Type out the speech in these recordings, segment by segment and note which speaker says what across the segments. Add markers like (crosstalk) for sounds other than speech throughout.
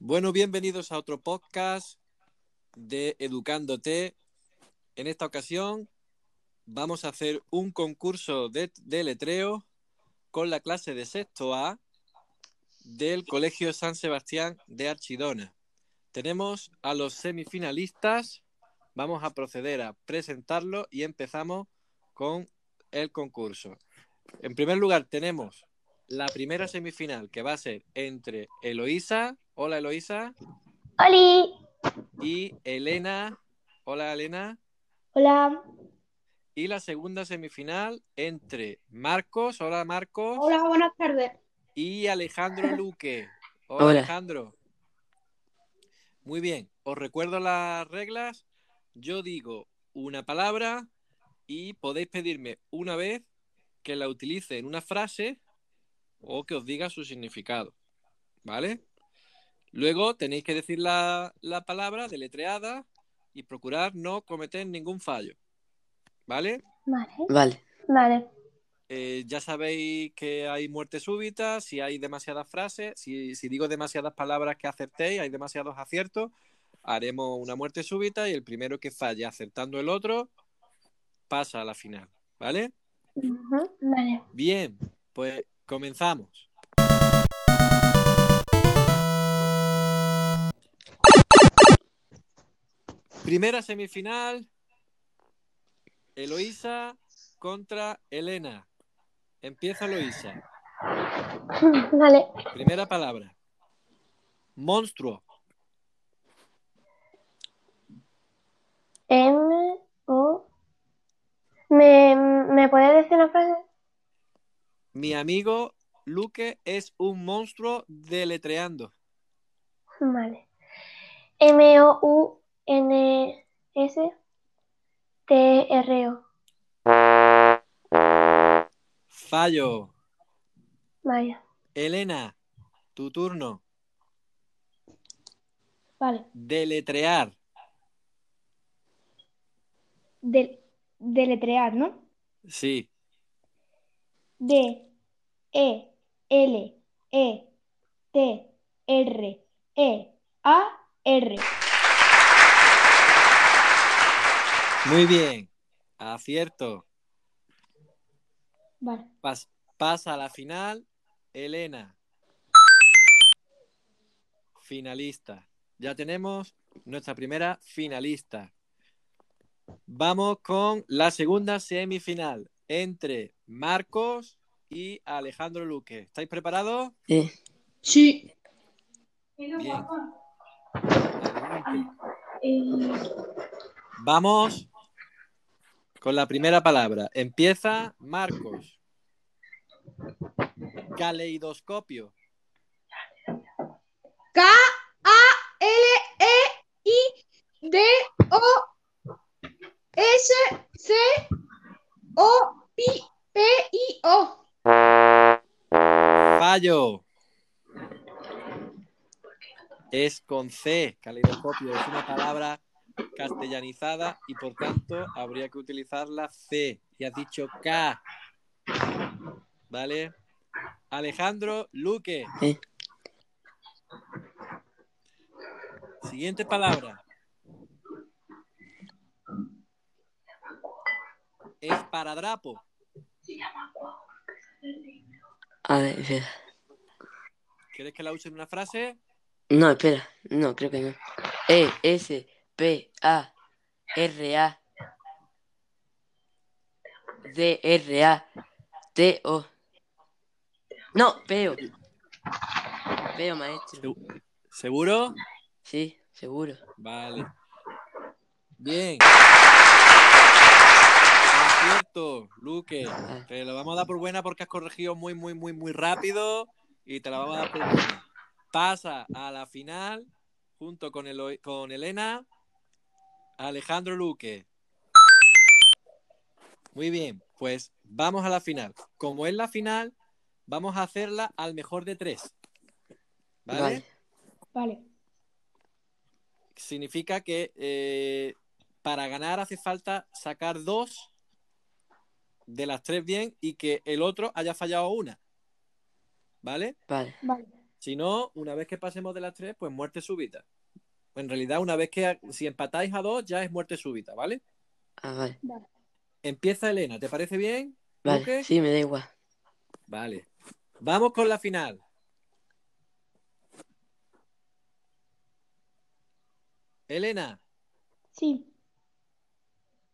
Speaker 1: Bueno, bienvenidos a otro podcast de Educándote. En esta ocasión vamos a hacer un concurso de, de letreo con la clase de sexto A del Colegio San Sebastián de Archidona. Tenemos a los semifinalistas. Vamos a proceder a presentarlo y empezamos con el concurso. En primer lugar, tenemos la primera semifinal que va a ser entre Eloísa. Hola, Eloísa.
Speaker 2: ¡Holi!
Speaker 1: Y Elena. Hola, Elena.
Speaker 2: Hola.
Speaker 1: Y la segunda semifinal entre Marcos. Hola, Marcos.
Speaker 2: Hola, buenas tardes.
Speaker 1: Y Alejandro (laughs) Luque. Hola,
Speaker 3: Hola.
Speaker 1: Alejandro. Muy bien. Os recuerdo las reglas. Yo digo una palabra y podéis pedirme una vez que la utilice en una frase o que os diga su significado. ¿Vale? Luego tenéis que decir la, la palabra deletreada y procurar no cometer ningún fallo. ¿Vale?
Speaker 2: Vale.
Speaker 3: Vale.
Speaker 2: Vale.
Speaker 1: Eh, ya sabéis que hay muerte súbita, si hay demasiadas frases, si, si digo demasiadas palabras que acertéis, hay demasiados aciertos, haremos una muerte súbita y el primero que falle acertando el otro pasa a la final. ¿Vale?
Speaker 2: Vale.
Speaker 1: Bien, pues comenzamos. Primera semifinal, Eloísa contra Elena. Empieza Eloísa.
Speaker 2: Vale.
Speaker 1: Primera palabra. Monstruo.
Speaker 2: M O. ¿Me, ¿Me puedes decir una frase?
Speaker 1: Mi amigo Luque es un monstruo deletreando.
Speaker 2: Vale. M O U N S T R O.
Speaker 1: Fallo.
Speaker 2: Vaya.
Speaker 1: Elena, tu turno.
Speaker 2: Vale.
Speaker 1: Deletrear.
Speaker 4: Del, deletrear, ¿no?
Speaker 1: Sí.
Speaker 4: D, E, L, E, T, R, E, A, R.
Speaker 1: Muy bien. Acierto.
Speaker 4: Vale.
Speaker 1: Pas- pasa a la final. Elena. Finalista. Ya tenemos nuestra primera finalista. Vamos con la segunda semifinal entre Marcos y Alejandro Luque. ¿Estáis preparados?
Speaker 3: Eh,
Speaker 4: Sí.
Speaker 1: Bien. Vamos con la primera palabra. Empieza Marcos. Caleidoscopio.
Speaker 4: K, A, L, E, I, D, O, P, P, I, O.
Speaker 1: Fallo. Es con C, caleidoscopio. Es una palabra castellanizada y por tanto habría que utilizar la C. Y has dicho K. ¿Vale? Alejandro Luque.
Speaker 3: eh,
Speaker 1: Siguiente palabra. Esparadrapo.
Speaker 3: a ver, espera.
Speaker 1: ¿Quieres que la use en una frase?
Speaker 3: No, espera. No, creo que no. E, S, P, A, R, A. D, R, A. T, O. No, peo. Peo, maestro.
Speaker 1: Segu- ¿Seguro?
Speaker 3: Sí, seguro.
Speaker 1: Vale. Bien. Acierto, Luque. Te lo vamos a dar por buena porque has corregido muy, muy, muy, muy rápido y te la vamos a dar por buena. Pasa a la final junto con, Elo- con Elena, Alejandro Luque. Muy bien, pues vamos a la final. Como es la final, vamos a hacerla al mejor de tres. ¿Vale?
Speaker 3: Vale.
Speaker 4: Vale.
Speaker 1: significa que eh, para ganar hace falta sacar dos de las tres bien y que el otro haya fallado una. ¿Vale?
Speaker 3: Vale.
Speaker 4: Vale.
Speaker 1: Si no, una vez que pasemos de las tres, pues muerte súbita. En realidad, una vez que si empatáis a dos, ya es muerte súbita, ¿vale?
Speaker 3: Ah, vale.
Speaker 1: Empieza Elena, ¿te parece bien?
Speaker 3: Vale, sí, me da igual.
Speaker 1: Vale. Vamos con la final. Elena,
Speaker 4: Sí.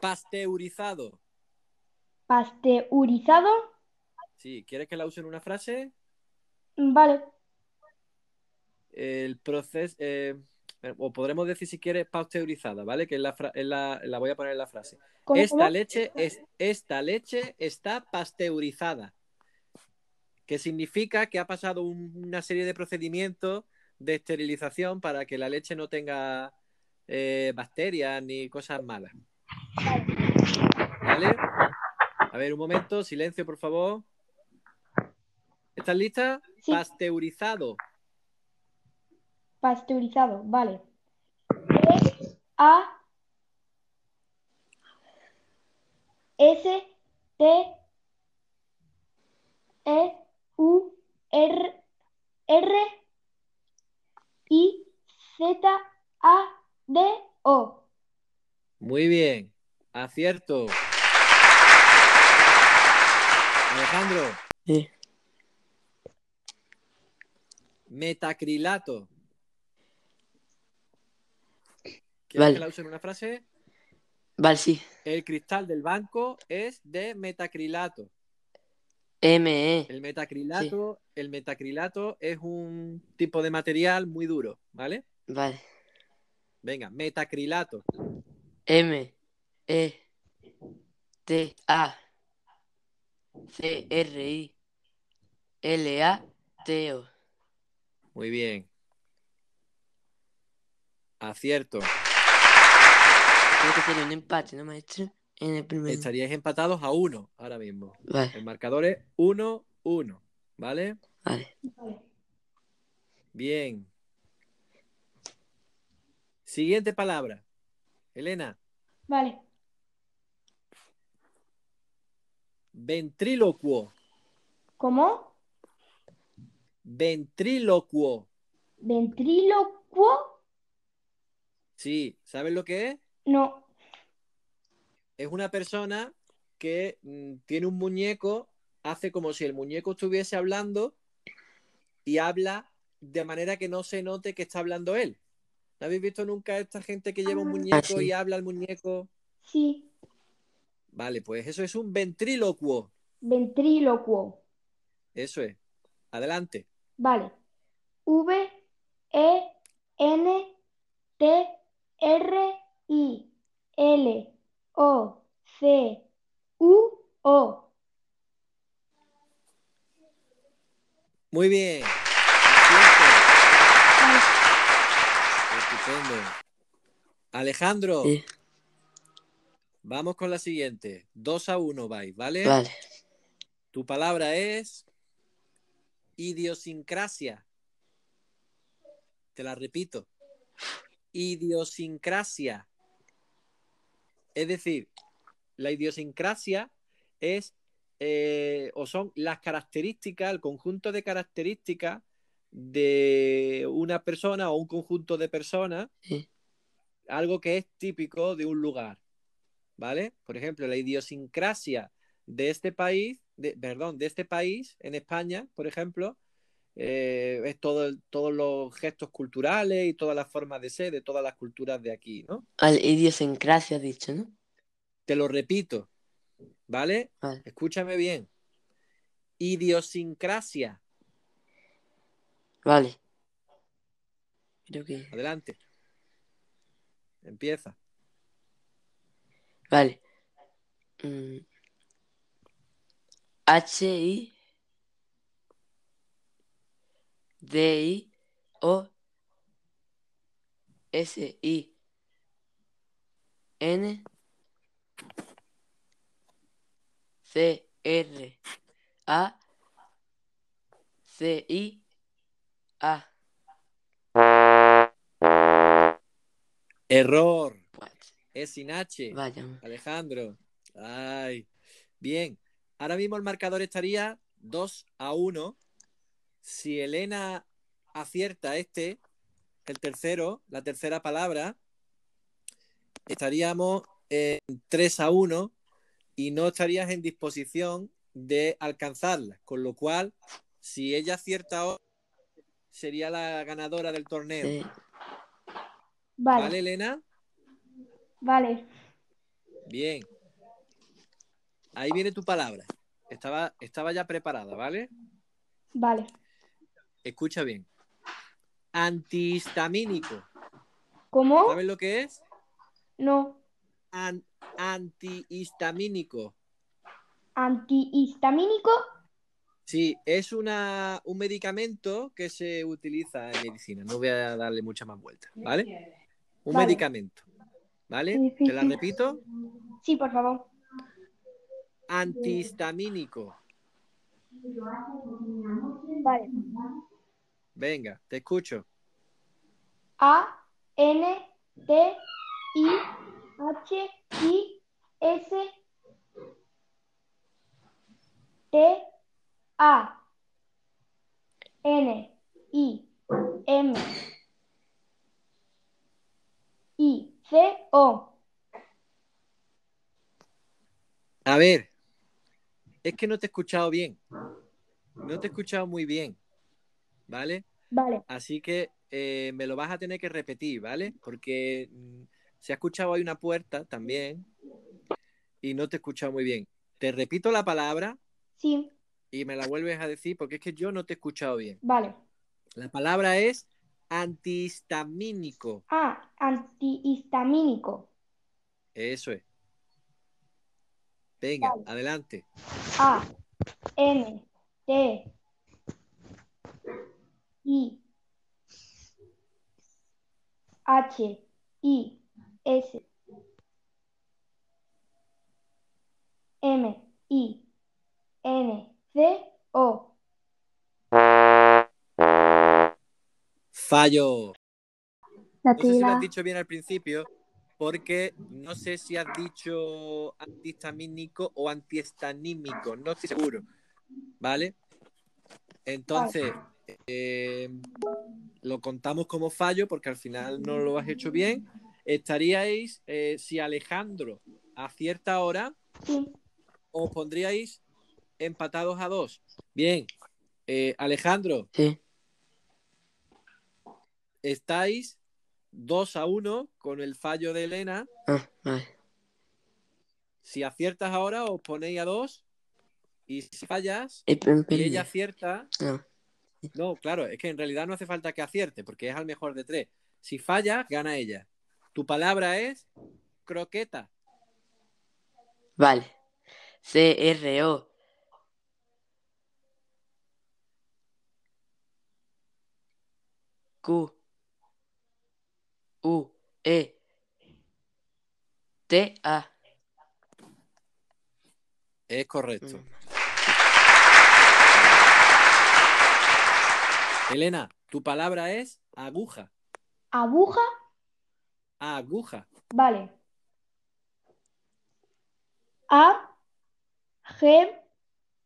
Speaker 1: pasteurizado.
Speaker 4: Pasteurizado.
Speaker 1: Sí, ¿quieres que la use en una frase?
Speaker 4: Vale.
Speaker 1: El proceso, o podremos decir si quieres pasteurizada, ¿vale? Que es la, es la, la voy a poner en la frase.
Speaker 4: ¿Cómo,
Speaker 1: Esta
Speaker 4: cómo?
Speaker 1: leche, es, esta leche está pasteurizada. Que significa que ha pasado un- una serie de procedimientos de esterilización para que la leche no tenga eh, bacterias ni cosas malas. ¿Vale? A ver, un momento, silencio, por favor. ¿Estás lista?
Speaker 4: Sí.
Speaker 1: Pasteurizado.
Speaker 4: Pasteurizado. Vale. A S T E U R R I Z A D O.
Speaker 1: Muy bien. Acierto. Alejandro,
Speaker 3: Sí.
Speaker 1: metacrilato. ¿Quieres
Speaker 3: Vale.
Speaker 1: que la use en una frase?
Speaker 3: Vale, sí.
Speaker 1: El cristal del banco es de metacrilato.
Speaker 3: ME.
Speaker 1: El metacrilato, el metacrilato es un tipo de material muy duro, ¿vale?
Speaker 3: Vale.
Speaker 1: Venga, metacrilato.
Speaker 3: M. E. T. A. C. R. I. L. A. T. O.
Speaker 1: Muy bien. Acierto.
Speaker 3: Tiene que ser un empate, ¿no, maestro? En el primero.
Speaker 1: Estaríais empatados a uno ahora mismo.
Speaker 3: Vale,
Speaker 1: El marcador es 1-1, ¿vale?
Speaker 3: vale.
Speaker 4: Vale.
Speaker 1: Bien. Siguiente palabra. Elena,
Speaker 4: Vale.
Speaker 1: Ventrílocuo.
Speaker 4: ¿Cómo?
Speaker 1: Ventrílocuo.
Speaker 4: ¿Ventrílocuo?
Speaker 1: Sí, ¿sabes lo que es?
Speaker 4: No.
Speaker 1: Es una persona que mm, tiene un muñeco, hace como si el muñeco estuviese hablando y habla de manera que no se note que está hablando él. ¿No habéis visto nunca a esta gente que lleva un muñeco
Speaker 3: sí.
Speaker 1: y habla al muñeco?
Speaker 4: Sí.
Speaker 1: Vale, pues eso es un ventrílocuo.
Speaker 4: Ventrílocuo.
Speaker 1: Eso es. Adelante.
Speaker 4: Vale. V E N T R I L O C U O.
Speaker 1: Muy bien. Estupendo. Alejandro,
Speaker 3: Sí.
Speaker 1: Vamos con la siguiente. 2 a 1 vais, ¿vale?
Speaker 3: Vale.
Speaker 1: Tu palabra es idiosincrasia. Te la repito. Idiosincrasia. Es decir, la idiosincrasia es eh, o son las características, el conjunto de características de una persona o un conjunto de personas,
Speaker 3: Sí.
Speaker 1: algo que es típico de un lugar. ¿Vale? Por ejemplo, la idiosincrasia de este país, de, perdón, de este país, en España, por ejemplo, eh, es todo, el- todos los gestos culturales y todas las formas de ser de todas las culturas de aquí, ¿no?
Speaker 3: Al idiosincrasia dicho, ¿no?
Speaker 1: Te lo repito, ¿vale?
Speaker 3: Vale.
Speaker 1: Escúchame bien. Idiosincrasia.
Speaker 3: Vale. Creo que.
Speaker 1: Adelante. Empieza.
Speaker 3: Vale. Mm. H I D I O S I N C R A C I A.
Speaker 1: Error. Es sin H.
Speaker 3: Vaya.
Speaker 1: Alejandro. Ay. Bien. Ahora mismo el marcador estaría 2 a 1 si Elena acierta este, el tercero, la tercera palabra, estaríamos en 3 a 1 y no estarías en disposición de alcanzarla. Con lo cual, si ella acierta ahora, sería la ganadora del torneo.
Speaker 3: Sí.
Speaker 1: ¿Vale,
Speaker 4: Vale,
Speaker 1: Elena?
Speaker 4: Vale.
Speaker 1: Bien. Ahí viene tu palabra. Estaba, estaba ya preparada, ¿vale?
Speaker 4: Vale.
Speaker 1: Escucha bien. Antihistamínico.
Speaker 4: ¿Cómo?
Speaker 1: ¿Sabes lo que es?
Speaker 4: No.
Speaker 1: An- antihistamínico.
Speaker 4: Antihistamínico.
Speaker 1: Sí, es una, un medicamento que se utiliza en medicina. No voy a darle mucha más vuelta, ¿vale? Un
Speaker 4: Vale.
Speaker 1: medicamento. ¿Vale? Te la repito.
Speaker 4: Sí, por favor.
Speaker 1: Antihistamínico.
Speaker 4: Vale.
Speaker 1: Venga, te escucho.
Speaker 4: A N T I H I S T A N I M I C O.
Speaker 1: A ver, es que no te he escuchado bien. No te he escuchado muy bien. ¿Vale?
Speaker 4: Vale,
Speaker 1: Así que eh, me lo vas a tener que repetir, ¿vale? Porque mm, se ha escuchado ahí una puerta también y no te he escuchado muy bien. Te repito la palabra
Speaker 4: sí,
Speaker 1: y me la vuelves a decir porque es que yo no te he escuchado bien.
Speaker 4: vale.
Speaker 1: La palabra es antihistamínico.
Speaker 4: A antihistamínico.
Speaker 1: Eso es. Venga, adelante.
Speaker 4: A N T I H I S M I N C O.
Speaker 1: Fallo.
Speaker 2: La
Speaker 1: No sé si lo has dicho bien al principio, porque no sé si has dicho antihistamínico o antiestanímico, no estoy seguro. ¿Vale? Entonces, eh, lo contamos como fallo porque al final no lo has hecho bien. Estaríais, eh, si Alejandro acierta ahora,
Speaker 4: Sí,
Speaker 1: os pondríais empatados a dos. Bien, eh, Alejandro,
Speaker 3: Sí.
Speaker 1: Estáis 2 a 1 con el fallo de Elena.
Speaker 3: Ah, vale.
Speaker 1: Si aciertas ahora, os ponéis a dos. Y si fallas y ella acierta,
Speaker 3: No.
Speaker 1: no, claro, es que en realidad no hace falta que acierte, porque es al mejor de tres. Si falla, gana ella. Tu palabra es croqueta.
Speaker 3: Vale. C-R-O. Q. U. E. T. A.
Speaker 1: Es correcto.
Speaker 3: Mm.
Speaker 1: Elena, tu palabra es aguja.
Speaker 4: aguja,
Speaker 1: Aguja.
Speaker 4: vale. A G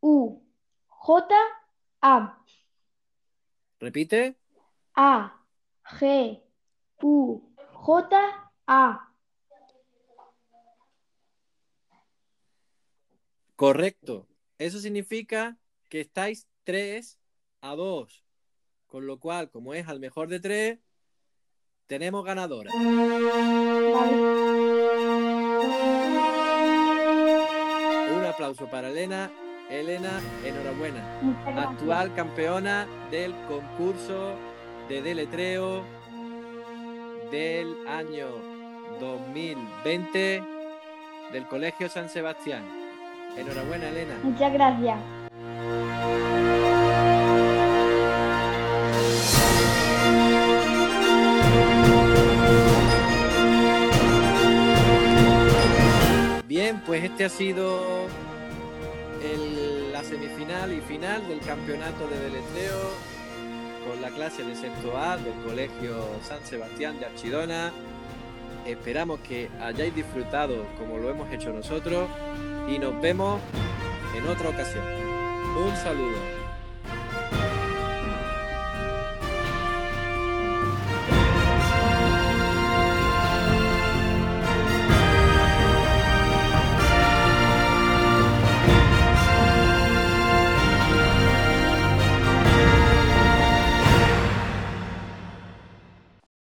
Speaker 4: U J A
Speaker 1: Repite.
Speaker 4: A G U J A
Speaker 1: Correcto. Eso significa que estáis 3 a 2. Con lo cual, como es al mejor de 3, tenemos ganadora.
Speaker 4: Vale.
Speaker 1: Un aplauso para Elena. Elena, enhorabuena. Actual campeona del concurso de deletreo del año 2020 del Colegio San Sebastián. Enhorabuena, Elena.
Speaker 4: Muchas gracias.
Speaker 1: Bien, pues este ha sido el- la semifinal y final del campeonato de deletreo con la clase de sexto A del Colegio San Sebastián de Archidona. Esperamos que hayáis disfrutado como lo hemos hecho nosotros y nos vemos en otra ocasión. Un saludo.